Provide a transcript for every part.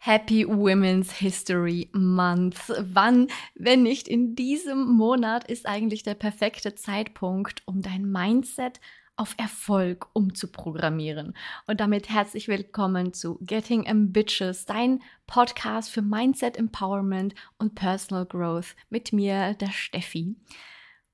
Happy Women's History Month. Wann, wenn nicht in diesem Monat, ist eigentlich der perfekte Zeitpunkt, um dein Mindset auf Erfolg umzuprogrammieren. Und damit herzlich willkommen zu Getting Ambitious, dein Podcast für Mindset Empowerment und Personal Growth mit mir, der Steffi.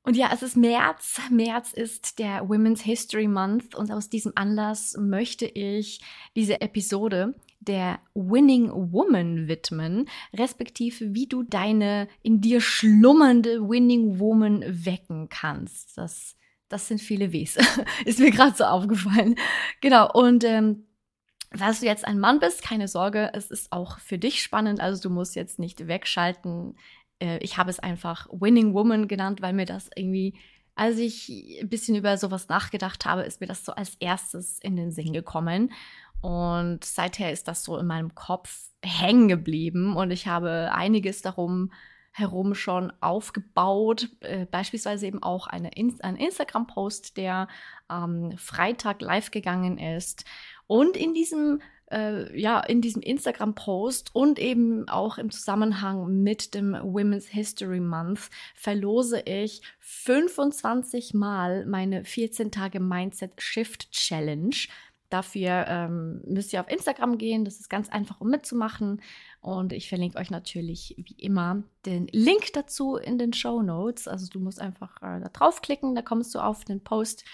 Und ja, es ist März. März ist der Women's History Month und aus diesem Anlass möchte ich diese Episode der Winning Woman widmen, respektive wie du deine in dir schlummernde Winning Woman wecken kannst. Das, das sind viele Ws. Ist mir gerade so aufgefallen. Genau, und ähm, Falls du jetzt ein Mann bist, keine Sorge, es ist auch für dich spannend, also du musst jetzt nicht wegschalten. Äh, ich habe es einfach Winning Woman genannt, weil mir das irgendwie, als ich ein bisschen über sowas nachgedacht habe, ist mir das so als erstes in den Sinn gekommen. Und seither ist das so in meinem Kopf hängen geblieben und ich habe einiges darum herum schon aufgebaut, äh, beispielsweise eben auch eine In ein Instagram-Post, der am ähm, Freitag live gegangen ist. Und in diesem äh, ja, in diesem Instagram-Post und eben auch im Zusammenhang mit dem Women's History Month verlose ich 25 Mal meine 14 Tage Mindset Shift Challenge. Dafür ähm, müsst ihr auf Instagram gehen. Das ist ganz einfach, um mitzumachen. Und ich verlinke euch natürlich wie immer den Link dazu in den Show Notes. Also du musst einfach äh, da draufklicken, da kommst du auf den Post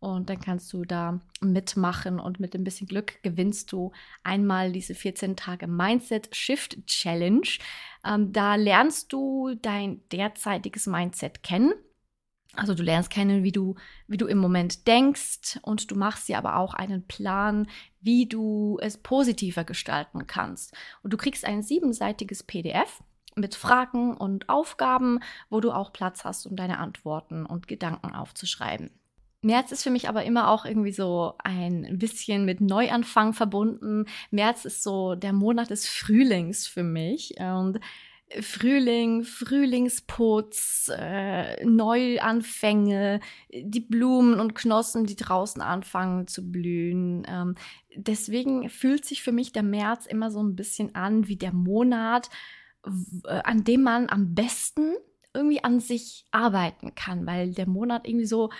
und dann kannst du da mitmachen und mit ein bisschen Glück gewinnst du einmal diese 14 Tage Mindset Shift Challenge. Ähm, da lernst du dein derzeitiges Mindset kennen also du lernst kennen, wie du, wie du im Moment denkst und du machst dir aber auch einen Plan, wie du es positiver gestalten kannst. Und du kriegst ein siebenseitiges PDF mit Fragen und Aufgaben, wo du auch Platz hast, um deine Antworten und Gedanken aufzuschreiben. März ist für mich aber immer auch irgendwie so ein bisschen mit Neuanfang verbunden. März ist so der Monat des Frühlings für mich und Frühling, Frühlingsputz, äh, Neuanfänge, die Blumen und Knospen, die draußen anfangen zu blühen. Ähm, deswegen fühlt sich für mich der März immer so ein bisschen an wie der Monat, äh, an dem man am besten irgendwie an sich arbeiten kann, weil der Monat irgendwie so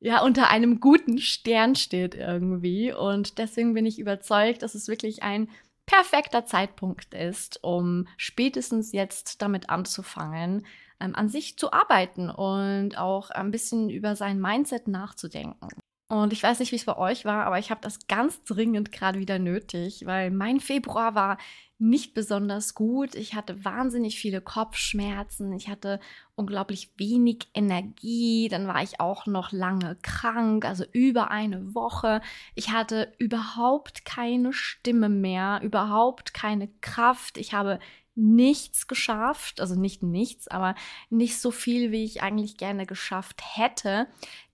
ja unter einem guten Stern steht irgendwie und deswegen bin ich überzeugt, dass es wirklich ein perfekter Zeitpunkt ist, um spätestens jetzt damit anzufangen, ähm, an sich zu arbeiten und auch ein bisschen über sein Mindset nachzudenken. Und ich weiß nicht, wie es bei euch war, aber ich habe das ganz dringend gerade wieder nötig, weil mein Februar war nicht besonders gut. Ich hatte wahnsinnig viele Kopfschmerzen. Ich hatte unglaublich wenig Energie. Dann war ich auch noch lange krank, also über eine Woche. Ich hatte überhaupt keine Stimme mehr, überhaupt keine Kraft. Ich habe nichts geschafft, also nicht nichts, aber nicht so viel, wie ich eigentlich gerne geschafft hätte.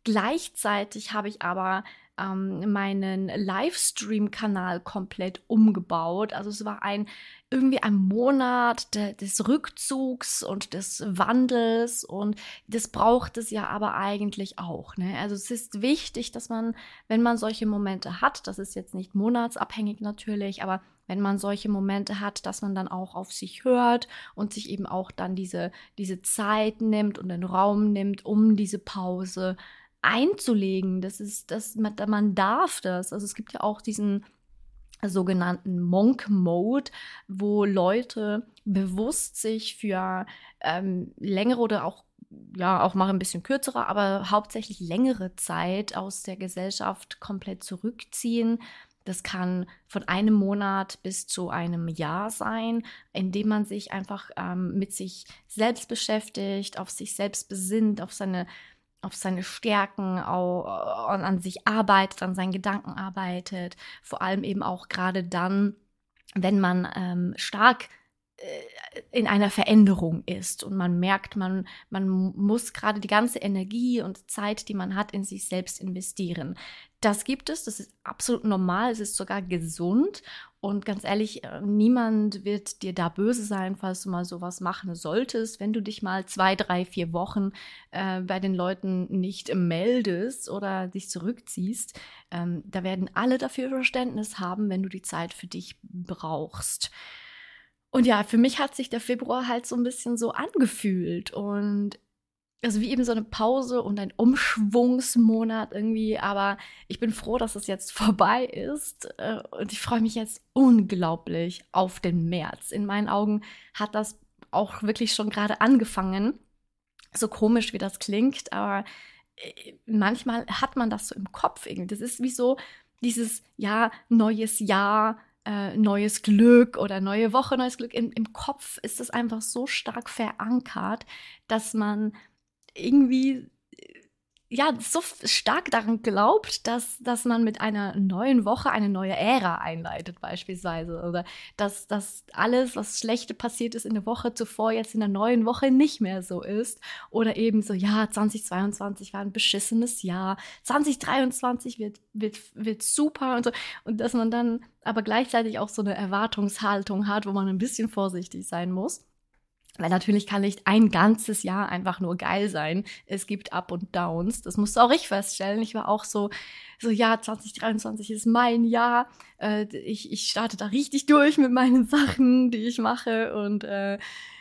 Gleichzeitig habe ich aber ähm, meinen Livestream-Kanal komplett umgebaut. Also es war ein irgendwie ein Monat de, des Rückzugs und des Wandels und das braucht es ja aber eigentlich auch. Ne? Also es ist wichtig, dass man, wenn man solche Momente hat, das ist jetzt nicht monatsabhängig natürlich, aber wenn man solche Momente hat, dass man dann auch auf sich hört und sich eben auch dann diese, diese Zeit nimmt und den Raum nimmt, um diese Pause einzulegen. Das ist, das, man darf das. Also es gibt ja auch diesen sogenannten Monk Mode, wo Leute bewusst sich für ähm, längere oder auch ja, auch mal ein bisschen kürzere, aber hauptsächlich längere Zeit aus der Gesellschaft komplett zurückziehen. Das kann von einem Monat bis zu einem Jahr sein, indem man sich einfach ähm, mit sich selbst beschäftigt, auf sich selbst besinnt, auf seine auf seine Stärken, auch, an sich arbeitet, an seinen Gedanken arbeitet, vor allem eben auch gerade dann, wenn man ähm, stark äh, in einer Veränderung ist und man merkt, man, man muss gerade die ganze Energie und Zeit, die man hat, in sich selbst investieren. Das gibt es, das ist absolut normal, es ist sogar gesund und ganz ehrlich, äh, niemand wird dir da böse sein, falls du mal sowas machen solltest, wenn du dich mal zwei, drei, vier Wochen äh, bei den Leuten nicht meldest oder dich zurückziehst. Ähm, da werden alle dafür Verständnis haben, wenn du die Zeit für dich brauchst. Und ja, für mich hat sich der Februar halt so ein bisschen so angefühlt und also wie eben so eine Pause und ein Umschwungsmonat irgendwie, aber ich bin froh, dass es jetzt vorbei ist äh, und ich freue mich jetzt unglaublich auf den März. In meinen Augen hat das auch wirklich schon gerade angefangen. So komisch wie das klingt, aber äh, manchmal hat man das so im Kopf irgendwie. Das ist wie so dieses ja neues Jahr, äh, neues Glück oder neue Woche, neues Glück. Im, Im Kopf ist das einfach so stark verankert, dass man irgendwie ja, so stark daran glaubt, dass, dass man mit einer neuen Woche eine neue Ära einleitet, beispielsweise. Oder dass, dass alles, was Schlechte passiert ist in der Woche zuvor, jetzt in der neuen Woche nicht mehr so ist. Oder eben so, ja, 2022 war ein beschissenes Jahr, 2023 wird, wird, wird super und so. Und dass man dann aber gleichzeitig auch so eine Erwartungshaltung hat, wo man ein bisschen vorsichtig sein muss. Weil natürlich kann nicht ein ganzes Jahr einfach nur geil sein. Es gibt Up und Downs. Das musst du auch ich feststellen. Ich war auch so, so ja, 2023 ist mein Jahr. Äh, ich, ich starte da richtig durch mit meinen Sachen, die ich mache und, äh,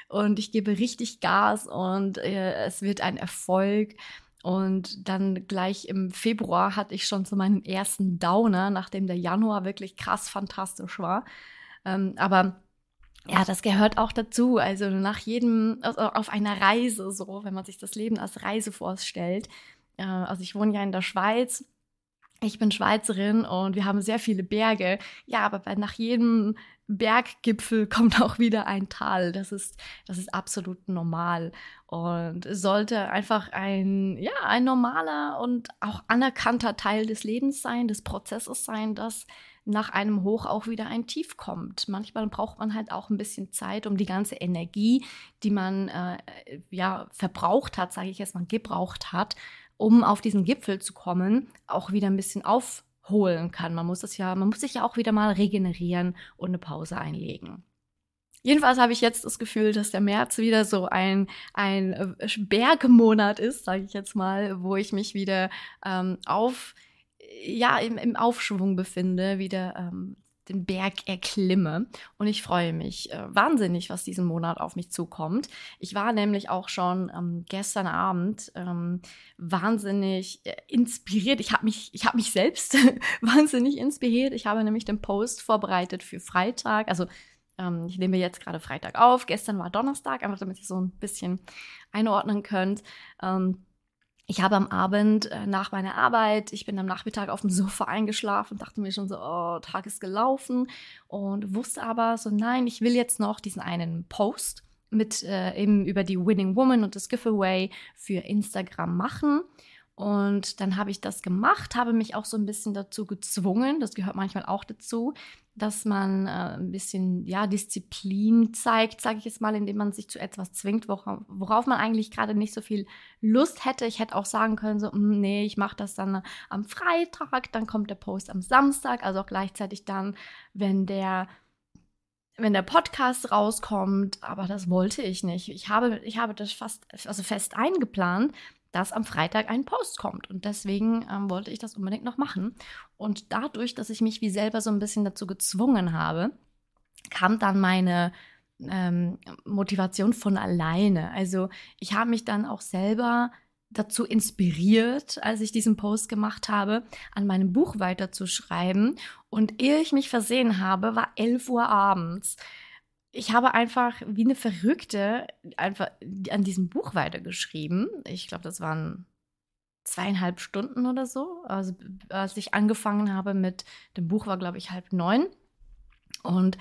und ich gebe richtig Gas und äh, es wird ein Erfolg. Und dann gleich im Februar hatte ich schon so meinen ersten Downer, nachdem der Januar wirklich krass fantastisch war. Ähm, aber ja, das gehört auch dazu. Also nach jedem, also auf einer Reise so, wenn man sich das Leben als Reise vorstellt. Äh, also ich wohne ja in der Schweiz. Ich bin Schweizerin und wir haben sehr viele Berge. Ja, aber nach jedem Berggipfel kommt auch wieder ein Tal. Das ist, das ist absolut normal und sollte einfach ein, ja, ein normaler und auch anerkannter Teil des Lebens sein, des Prozesses sein, dass nach einem Hoch auch wieder ein Tief kommt. Manchmal braucht man halt auch ein bisschen Zeit, um die ganze Energie, die man äh, ja verbraucht hat, sage ich jetzt mal, gebraucht hat, um auf diesen Gipfel zu kommen, auch wieder ein bisschen aufholen kann. Man muss das ja, man muss sich ja auch wieder mal regenerieren und eine Pause einlegen. Jedenfalls habe ich jetzt das Gefühl, dass der März wieder so ein, ein äh, Bergmonat ist, sage ich jetzt mal, wo ich mich wieder ähm, auf ja, im, im Aufschwung befinde, wieder ähm, den Berg erklimme. Und ich freue mich äh, wahnsinnig, was diesen Monat auf mich zukommt. Ich war nämlich auch schon ähm, gestern Abend ähm, wahnsinnig äh, inspiriert. Ich habe mich, ich habe mich selbst wahnsinnig inspiriert. Ich habe nämlich den Post vorbereitet für Freitag. Also ähm, ich nehme jetzt gerade Freitag auf. Gestern war Donnerstag, einfach damit ihr so ein bisschen einordnen könnt. Ähm, ich habe am Abend äh, nach meiner Arbeit, ich bin am Nachmittag auf dem Sofa eingeschlafen, dachte mir schon so, oh, Tag ist gelaufen und wusste aber so, nein, ich will jetzt noch diesen einen Post mit äh, eben über die Winning Woman und das Giveaway für Instagram machen. Und dann habe ich das gemacht, habe mich auch so ein bisschen dazu gezwungen, das gehört manchmal auch dazu, dass man äh, ein bisschen ja, Disziplin zeigt, sage ich jetzt mal, indem man sich zu etwas zwingt, worauf, worauf man eigentlich gerade nicht so viel Lust hätte. Ich hätte auch sagen können, so, hm, nee, ich mache das dann am Freitag, dann kommt der Post am Samstag, also auch gleichzeitig dann, wenn der wenn der Podcast rauskommt, aber das wollte ich nicht. Ich habe, ich habe das fast, also fest eingeplant, dass am Freitag ein Post kommt. Und deswegen ähm, wollte ich das unbedingt noch machen. Und dadurch, dass ich mich wie selber so ein bisschen dazu gezwungen habe, kam dann meine ähm, Motivation von alleine. Also ich habe mich dann auch selber dazu inspiriert, als ich diesen Post gemacht habe, an meinem Buch weiterzuschreiben. Und ehe ich mich versehen habe, war 11 Uhr abends ich habe einfach wie eine Verrückte einfach an diesem Buch weitergeschrieben. Ich glaube, das waren zweieinhalb Stunden oder so. Also als ich angefangen habe mit dem Buch war, glaube ich, halb neun. Und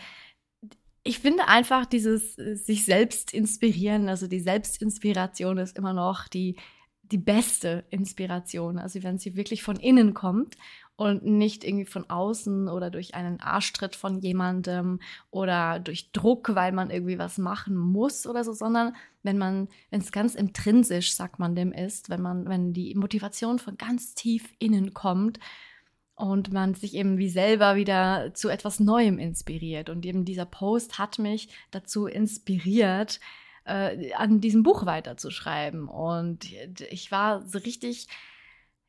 ich finde einfach dieses sich selbst inspirieren, also die Selbstinspiration ist immer noch die, die beste Inspiration. Also wenn sie wirklich von innen kommt und nicht irgendwie von außen oder durch einen Arschtritt von jemandem oder durch Druck, weil man irgendwie was machen muss oder so, sondern wenn man, wenn es ganz intrinsisch, sagt man dem ist, wenn man, wenn die Motivation von ganz tief innen kommt und man sich eben wie selber wieder zu etwas Neuem inspiriert. Und eben dieser Post hat mich dazu inspiriert, äh, an diesem Buch weiterzuschreiben. Und ich war so richtig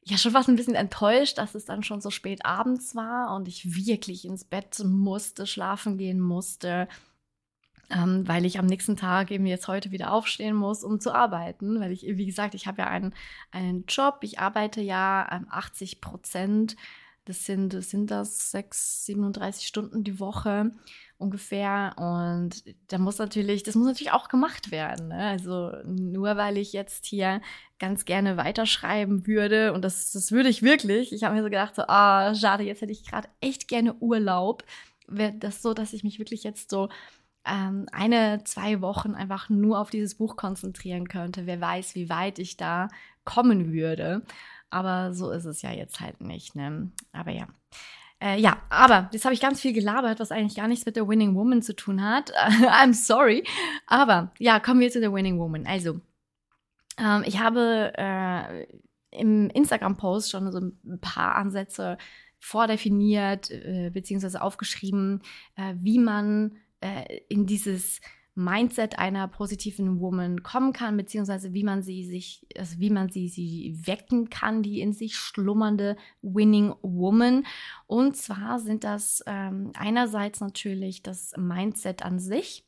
ja schon fast ein bisschen enttäuscht, dass es dann schon so spät abends war und ich wirklich ins Bett musste, schlafen gehen musste. ähm, weil ich am nächsten Tag eben jetzt heute wieder aufstehen muss, um zu arbeiten. Weil ich, wie gesagt, ich habe ja einen, einen Job, ich arbeite ja ähm, 80 Prozent. Das sind, sind das 6, 37 Stunden die Woche ungefähr. Und da muss natürlich, das muss natürlich auch gemacht werden. Ne? Also nur weil ich jetzt hier ganz gerne weiterschreiben würde, und das, das würde ich wirklich. Ich habe mir so gedacht, so, ah, schade, jetzt hätte ich gerade echt gerne Urlaub. Wäre das so, dass ich mich wirklich jetzt so ähm, eine, zwei Wochen einfach nur auf dieses Buch konzentrieren könnte. Wer weiß, wie weit ich da kommen würde. Aber so ist es ja jetzt halt nicht. Ne? Aber ja. Äh, ja, aber jetzt habe ich ganz viel gelabert, was eigentlich gar nichts mit der Winning Woman zu tun hat. I'm sorry. Aber ja, kommen wir zu der Winning Woman. Also, ähm, ich habe äh, im Instagram-Post schon so ein paar Ansätze vordefiniert, äh, beziehungsweise aufgeschrieben, äh, wie man äh, in dieses Mindset einer positiven Woman kommen kann, beziehungsweise wie man sie sich, also wie man sie, sie wecken kann, die in sich schlummernde Winning Woman. Und zwar sind das ähm, einerseits natürlich das Mindset an sich.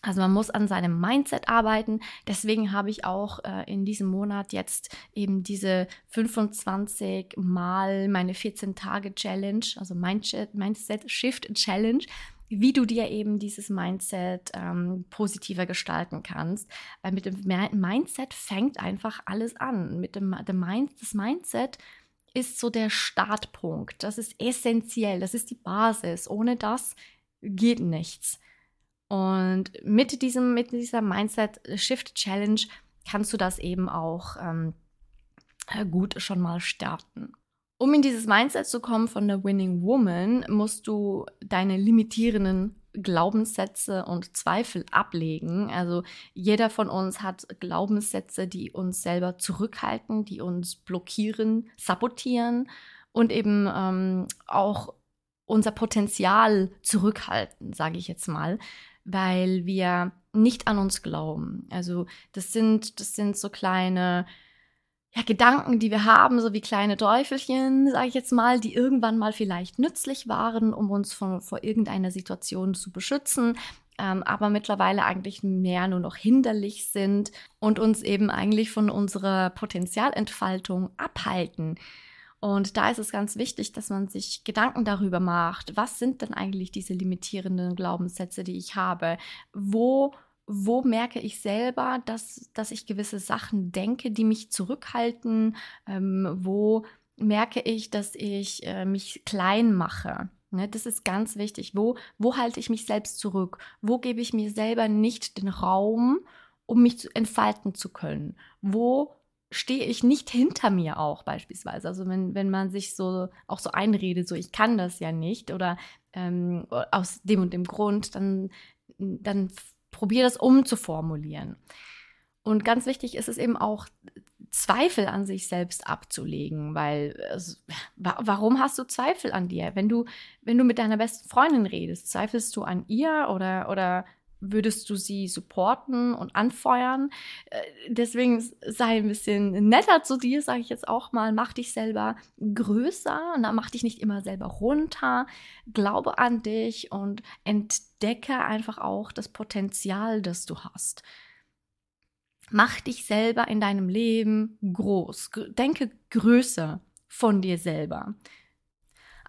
Also man muss an seinem Mindset arbeiten. Deswegen habe ich auch äh, in diesem Monat jetzt eben diese 25 mal meine 14 Tage Challenge, also Mindset, Mindset Shift Challenge wie du dir eben dieses Mindset ähm, positiver gestalten kannst. Weil mit dem Mindset fängt einfach alles an. Mit dem, dem Mind, das Mindset ist so der Startpunkt. Das ist essentiell. Das ist die Basis. Ohne das geht nichts. Und mit diesem, mit dieser Mindset Shift Challenge kannst du das eben auch ähm, gut schon mal starten. Um in dieses Mindset zu kommen von der Winning Woman, musst du deine limitierenden Glaubenssätze und Zweifel ablegen. Also jeder von uns hat Glaubenssätze, die uns selber zurückhalten, die uns blockieren, sabotieren und eben ähm, auch unser Potenzial zurückhalten, sage ich jetzt mal, weil wir nicht an uns glauben. Also das sind, das sind so kleine ja, Gedanken, die wir haben, so wie kleine Teufelchen, sage ich jetzt mal, die irgendwann mal vielleicht nützlich waren, um uns von, vor irgendeiner Situation zu beschützen, ähm, aber mittlerweile eigentlich mehr nur noch hinderlich sind und uns eben eigentlich von unserer Potenzialentfaltung abhalten. Und da ist es ganz wichtig, dass man sich Gedanken darüber macht, was sind denn eigentlich diese limitierenden Glaubenssätze, die ich habe? Wo wo merke ich selber, dass, dass ich gewisse Sachen denke, die mich zurückhalten? Ähm, wo merke ich, dass ich äh, mich klein mache? Ne, das ist ganz wichtig. Wo, wo halte ich mich selbst zurück? Wo gebe ich mir selber nicht den Raum, um mich zu, entfalten zu können? Wo stehe ich nicht hinter mir auch beispielsweise? Also wenn, wenn man sich so auch so einredet, so ich kann das ja nicht oder ähm, aus dem und dem Grund, dann, dann probier das umzuformulieren. Und ganz wichtig ist es eben auch, Zweifel an sich selbst abzulegen, weil warum hast du Zweifel an dir? Wenn du, wenn du mit deiner besten Freundin redest, zweifelst du an ihr oder, oder würdest du sie supporten und anfeuern. Äh, deswegen sei ein bisschen netter zu dir, sage ich jetzt auch mal. Mach dich selber größer und mach dich nicht immer selber runter. Glaube an dich und entdecke einfach auch das Potenzial, das du hast. Mach dich selber in deinem Leben groß. Denke größer von dir selber.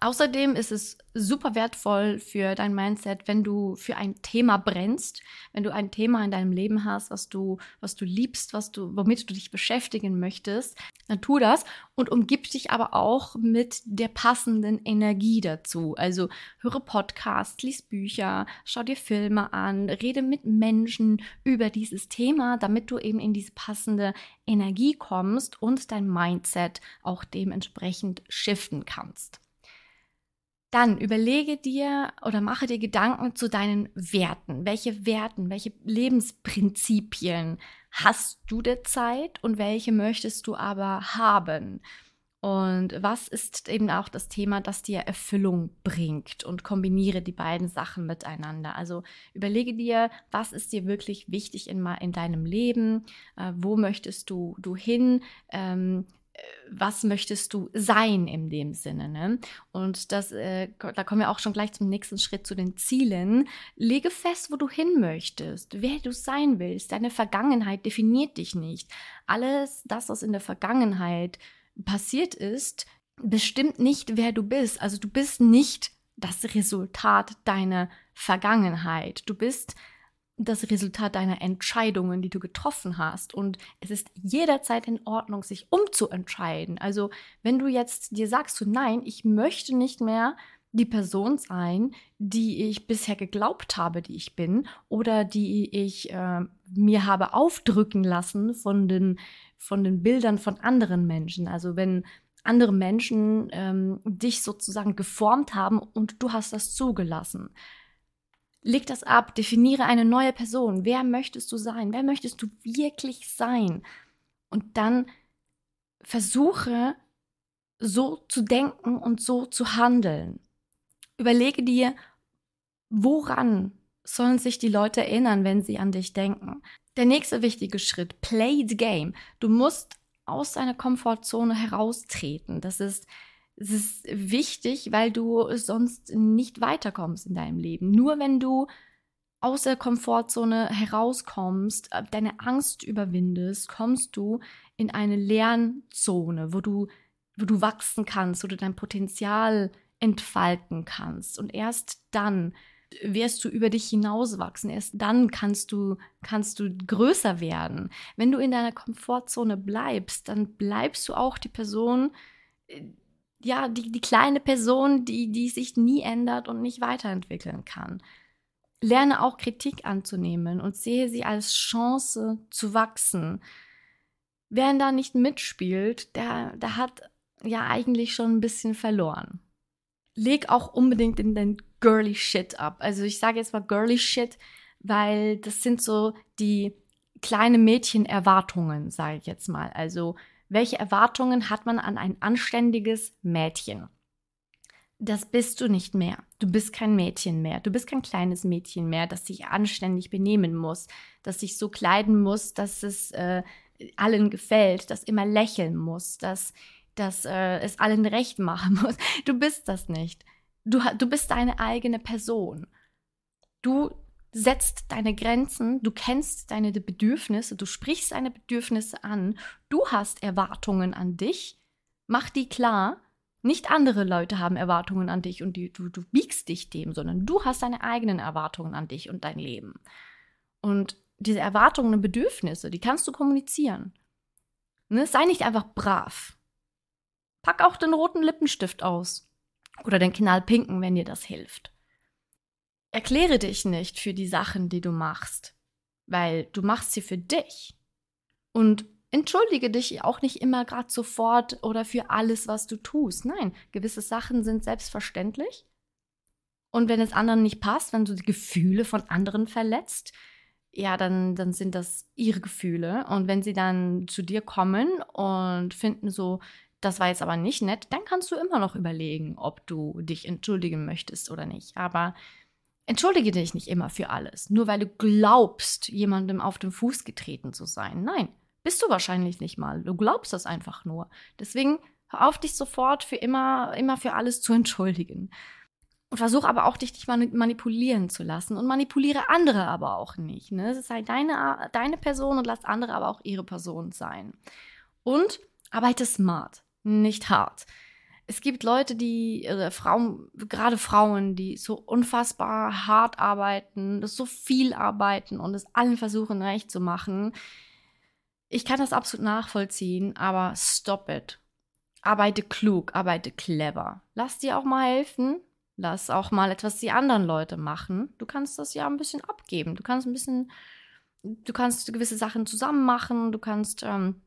Außerdem ist es super wertvoll für dein Mindset, wenn du für ein Thema brennst, wenn du ein Thema in deinem Leben hast, was du, was du liebst, was du, womit du dich beschäftigen möchtest, dann tu das und umgib dich aber auch mit der passenden Energie dazu. Also höre Podcasts, lies Bücher, schau dir Filme an, rede mit Menschen über dieses Thema, damit du eben in diese passende Energie kommst und dein Mindset auch dementsprechend shiften kannst. Dann überlege dir oder mache dir Gedanken zu deinen Werten. Welche Werten, welche Lebensprinzipien hast du derzeit und welche möchtest du aber haben? Und was ist eben auch das Thema, das dir Erfüllung bringt und kombiniere die beiden Sachen miteinander. Also überlege dir, was ist dir wirklich wichtig in, in deinem Leben, äh, wo möchtest du, du hin, ähm, was möchtest du sein in dem Sinne. Ne? Und das, äh, da kommen wir auch schon gleich zum nächsten Schritt zu den Zielen. Lege fest, wo du hin möchtest, wer du sein willst. Deine Vergangenheit definiert dich nicht. Alles das, was in der Vergangenheit passiert ist, bestimmt nicht, wer du bist. Also du bist nicht das Resultat deiner Vergangenheit. Du bist das Resultat deiner Entscheidungen, die du getroffen hast. Und es ist jederzeit in Ordnung, sich umzuentscheiden. Also wenn du jetzt dir sagst, so, nein, ich möchte nicht mehr die Person sein, die ich bisher geglaubt habe, die ich bin, oder die ich äh, mir habe aufdrücken lassen von den, von den Bildern von anderen Menschen. Also wenn andere Menschen ähm, dich sozusagen geformt haben und du hast das zugelassen. Leg das ab, definiere eine neue Person. Wer möchtest du sein? Wer möchtest du wirklich sein? Und dann versuche so zu denken und so zu handeln. Überlege dir, woran sollen sich die Leute erinnern, wenn sie an dich denken. Der nächste wichtige Schritt, play the game. Du musst aus deiner Komfortzone heraustreten. Das ist es ist wichtig, weil du sonst nicht weiterkommst in deinem Leben. Nur wenn du aus der Komfortzone herauskommst, äh, deine Angst überwindest, kommst du in eine Lernzone, wo du, wo du wachsen kannst, wo du dein Potenzial entfalten kannst. Und erst dann wirst du über dich hinauswachsen. Erst dann kannst du, kannst du größer werden. Wenn du in deiner Komfortzone bleibst, dann bleibst du auch die Person, äh, ja, die, die kleine Person, die, die sich nie ändert und nicht weiterentwickeln kann. Lerne auch Kritik anzunehmen und sehe sie als Chance zu wachsen. Wer da nicht mitspielt, der, der hat ja eigentlich schon ein bisschen verloren. Leg auch unbedingt in den girly Shit ab. Also ich sage jetzt mal girly Shit, weil das sind so die kleine Mädchenerwartungen, sage ich jetzt mal. Also welche Erwartungen hat man an ein anständiges Mädchen? Das bist du nicht mehr. Du bist kein Mädchen mehr. Du bist kein kleines Mädchen mehr, das sich anständig benehmen muss, das sich so kleiden muss, dass es äh, allen gefällt, das immer lächeln muss, dass, dass äh, es allen recht machen muss. Du bist das nicht. Du, du bist deine eigene Person. Du setzt deine Grenzen, du kennst deine Bedürfnisse, du sprichst deine Bedürfnisse an, du hast Erwartungen an dich, mach die klar. Nicht andere Leute haben Erwartungen an dich und die, du, du biegst dich dem, sondern du hast deine eigenen Erwartungen an dich und dein Leben. Und diese Erwartungen und Bedürfnisse, die kannst du kommunizieren. Ne? Sei nicht einfach brav. Pack auch den roten Lippenstift aus. Oder den knallpinken, wenn dir das hilft erkläre dich nicht für die Sachen, die du machst, weil du machst sie für dich. Und entschuldige dich auch nicht immer gerade sofort oder für alles, was du tust. Nein, gewisse Sachen sind selbstverständlich. Und wenn es anderen nicht passt, wenn du die Gefühle von anderen verletzt, ja, dann, dann sind das ihre Gefühle. Und wenn sie dann zu dir kommen und finden so, das war jetzt aber nicht nett, dann kannst du immer noch überlegen, ob du dich entschuldigen möchtest oder nicht. Aber Entschuldige dich nicht immer für alles, nur weil du glaubst, jemandem auf den Fuß getreten zu sein. Nein, bist du wahrscheinlich nicht mal. Du glaubst das einfach nur. Deswegen hör auf, dich sofort für immer, immer für alles zu entschuldigen. Und versuch aber auch, dich nicht manipulieren zu lassen und manipuliere andere aber auch nicht. Ne? Es sei deine, deine Person und lass andere aber auch ihre Person sein. Und arbeite smart, nicht hart es gibt Leute, die, äh, Frauen, gerade Frauen, die so unfassbar hart arbeiten, so viel arbeiten und es allen versuchen recht zu machen. Ich kann das absolut nachvollziehen, aber stop it. Arbeite klug, arbeite clever. Lass dir auch mal helfen. Lass auch mal etwas die anderen Leute machen. Du kannst das ja ein bisschen abgeben. Du kannst ein bisschen, du kannst gewisse Sachen zusammen machen. Du kannst ähm,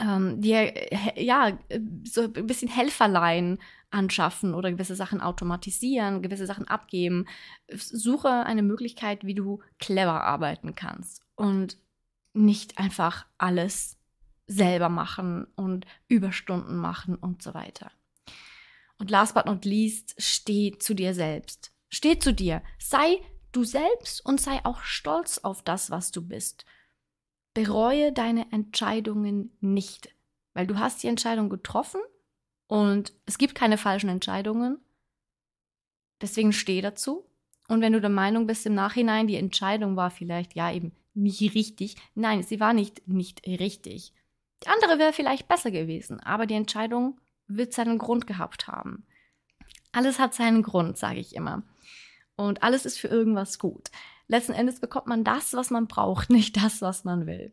ähm, dir ja so ein bisschen Helferlein anschaffen oder gewisse Sachen automatisieren, gewisse Sachen abgeben. Suche eine Möglichkeit, wie du clever arbeiten kannst und nicht einfach alles selber machen und Überstunden machen und so weiter. Und last but not least, steh zu dir selbst. Steh zu dir. Sei du selbst und sei auch stolz auf das, was du bist. Bereue deine Entscheidungen nicht. Weil du hast die Entscheidung getroffen und es gibt keine falschen Entscheidungen. Deswegen steh dazu. Und wenn du der Meinung bist im Nachhinein, die Entscheidung war vielleicht ja eben nicht richtig, nein, sie war nicht nicht richtig. Die andere wäre vielleicht besser gewesen, aber die Entscheidung wird seinen Grund gehabt haben. Alles hat seinen Grund, sage ich immer. Und alles ist für irgendwas gut. Letzten Endes bekommt man das, was man braucht, nicht das, was man will.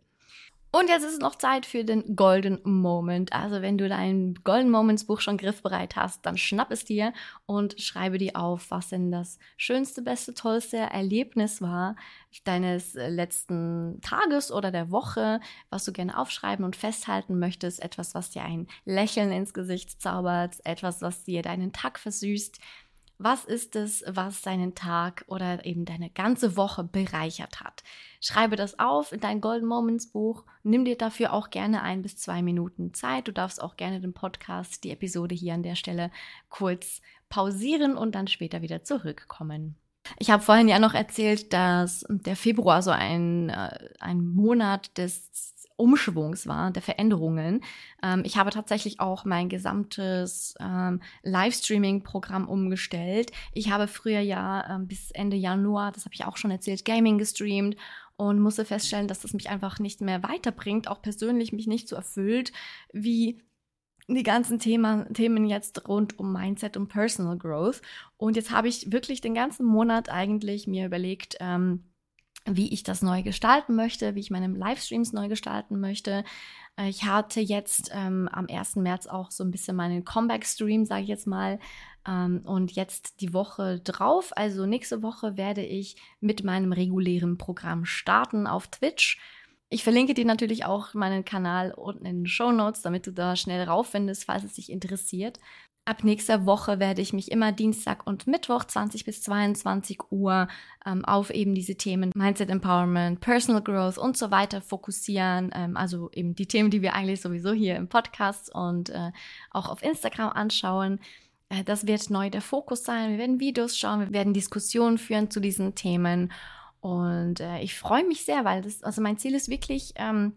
Und jetzt ist es noch Zeit für den Golden Moment. Also wenn du dein Golden Moments Buch schon griffbereit hast, dann schnapp es dir und schreibe dir auf, was denn das schönste, beste, tollste Erlebnis war deines letzten Tages oder der Woche, was du gerne aufschreiben und festhalten möchtest. Etwas, was dir ein Lächeln ins Gesicht zaubert, etwas, was dir deinen Tag versüßt. Was ist es, was deinen Tag oder eben deine ganze Woche bereichert hat? Schreibe das auf in dein Golden Moments Buch. Nimm dir dafür auch gerne ein bis zwei Minuten Zeit. Du darfst auch gerne den Podcast, die Episode hier an der Stelle kurz pausieren und dann später wieder zurückkommen. Ich habe vorhin ja noch erzählt, dass der Februar so ein, äh, ein Monat des Umschwungs war, der Veränderungen. Ähm, ich habe tatsächlich auch mein gesamtes ähm, Livestreaming-Programm umgestellt. Ich habe früher ja ähm, bis Ende Januar, das habe ich auch schon erzählt, Gaming gestreamt und musste feststellen, dass das mich einfach nicht mehr weiterbringt, auch persönlich mich nicht so erfüllt, wie die ganzen Thema, Themen jetzt rund um Mindset und Personal Growth. Und jetzt habe ich wirklich den ganzen Monat eigentlich mir überlegt, ähm, wie ich das neu gestalten möchte, wie ich meine Livestreams neu gestalten möchte. Äh, ich hatte jetzt ähm, am 1. März auch so ein bisschen meinen Comeback-Stream, sage ich jetzt mal. Ähm, und jetzt die Woche drauf, also nächste Woche, werde ich mit meinem regulären Programm starten auf Twitch. Ich verlinke dir natürlich auch meinen Kanal unten in den Show Notes, damit du da schnell rauffindest, falls es dich interessiert. Ab nächster Woche werde ich mich immer Dienstag und Mittwoch 20 bis 22 Uhr ähm, auf eben diese Themen Mindset Empowerment, Personal Growth und so weiter fokussieren. Ähm, also eben die Themen, die wir eigentlich sowieso hier im Podcast und äh, auch auf Instagram anschauen. Äh, das wird neu der Fokus sein. Wir werden Videos schauen, wir werden Diskussionen führen zu diesen Themen. Und äh, ich freue mich sehr, weil das, also mein Ziel ist wirklich, ähm,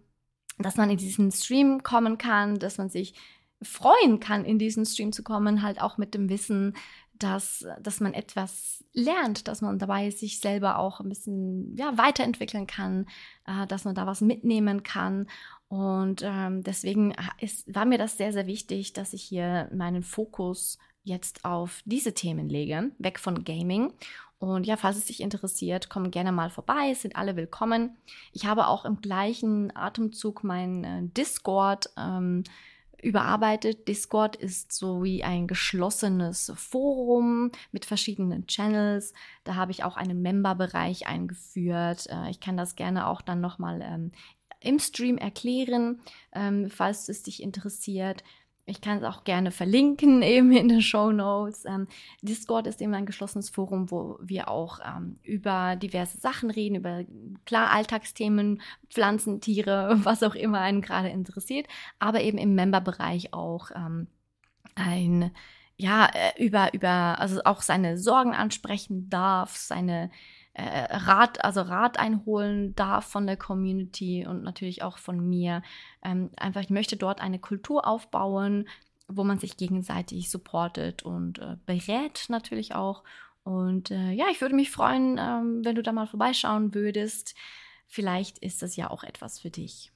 dass man in diesen Stream kommen kann, dass man sich freuen kann, in diesen Stream zu kommen, halt auch mit dem Wissen, dass, dass man etwas lernt, dass man dabei sich selber auch ein bisschen ja, weiterentwickeln kann, äh, dass man da was mitnehmen kann. Und ähm, deswegen ist, war mir das sehr, sehr wichtig, dass ich hier meinen Fokus jetzt auf diese Themen lege, weg von Gaming. Und ja, falls es dich interessiert, komm gerne mal vorbei, es sind alle willkommen. Ich habe auch im gleichen Atemzug mein äh, Discord ähm, überarbeitet. Discord ist so wie ein geschlossenes Forum mit verschiedenen Channels. Da habe ich auch einen Member-Bereich eingeführt. Äh, ich kann das gerne auch dann nochmal ähm, im Stream erklären, ähm, falls es dich interessiert. Ich kann es auch gerne verlinken eben in den Show Notes. Ähm, Discord ist eben ein geschlossenes Forum, wo wir auch ähm, über diverse Sachen reden, über klar Alltagsthemen, Pflanzen, Tiere, was auch immer einen gerade interessiert, aber eben im Member-Bereich auch ähm, ein ja äh, über über also auch seine Sorgen ansprechen darf, seine äh, Rat, also Rat einholen darf von der Community und natürlich auch von mir. Ähm, einfach, ich möchte dort eine Kultur aufbauen, wo man sich gegenseitig supportet und äh, berät natürlich auch. Und äh, ja, ich würde mich freuen, ähm, wenn du da mal vorbeischauen würdest. Vielleicht ist das ja auch etwas für dich.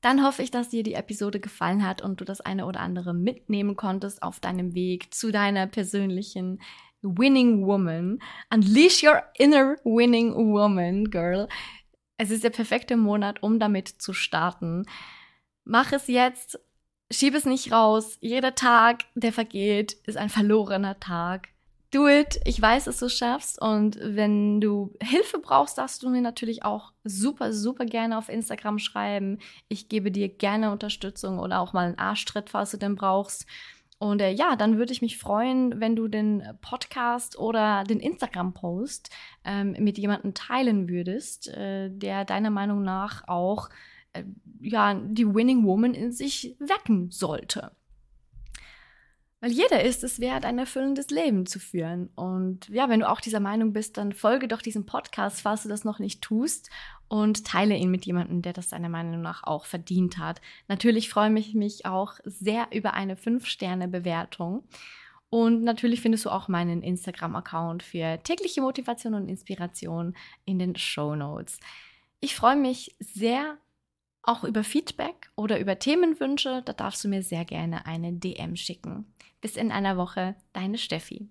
Dann hoffe ich, dass dir die Episode gefallen hat und du das eine oder andere mitnehmen konntest auf deinem Weg zu deiner persönlichen Winning Woman. Unleash your inner winning woman, girl. Es ist der perfekte Monat, um damit zu starten. Mach es jetzt, schieb es nicht raus. Jeder Tag, der vergeht, ist ein verlorener Tag. Do it. Ich weiß, dass du es schaffst. Und wenn du Hilfe brauchst, darfst du mir natürlich auch super, super gerne auf Instagram schreiben. Ich gebe dir gerne Unterstützung oder auch mal einen Arschtritt, falls du den brauchst. Und äh, ja, dann würde ich mich freuen, wenn du den Podcast oder den Instagram-Post ähm, mit jemandem teilen würdest, äh, der deiner Meinung nach auch äh, ja, die Winning Woman in sich wecken sollte. Weil jeder ist es wert, ein erfüllendes Leben zu führen. Und ja, wenn du auch dieser Meinung bist, dann folge doch diesem Podcast, falls du das noch nicht tust und teile ihn mit jemandem, der das deiner Meinung nach auch verdient hat. Natürlich freue ich mich auch sehr über eine 5-Sterne-Bewertung. Und natürlich findest du auch meinen Instagram-Account für tägliche Motivation und Inspiration in den Show Notes. Ich freue mich sehr auch über Feedback oder über Themenwünsche. Da darfst du mir sehr gerne eine DM schicken. Bis in einer Woche, deine Steffi.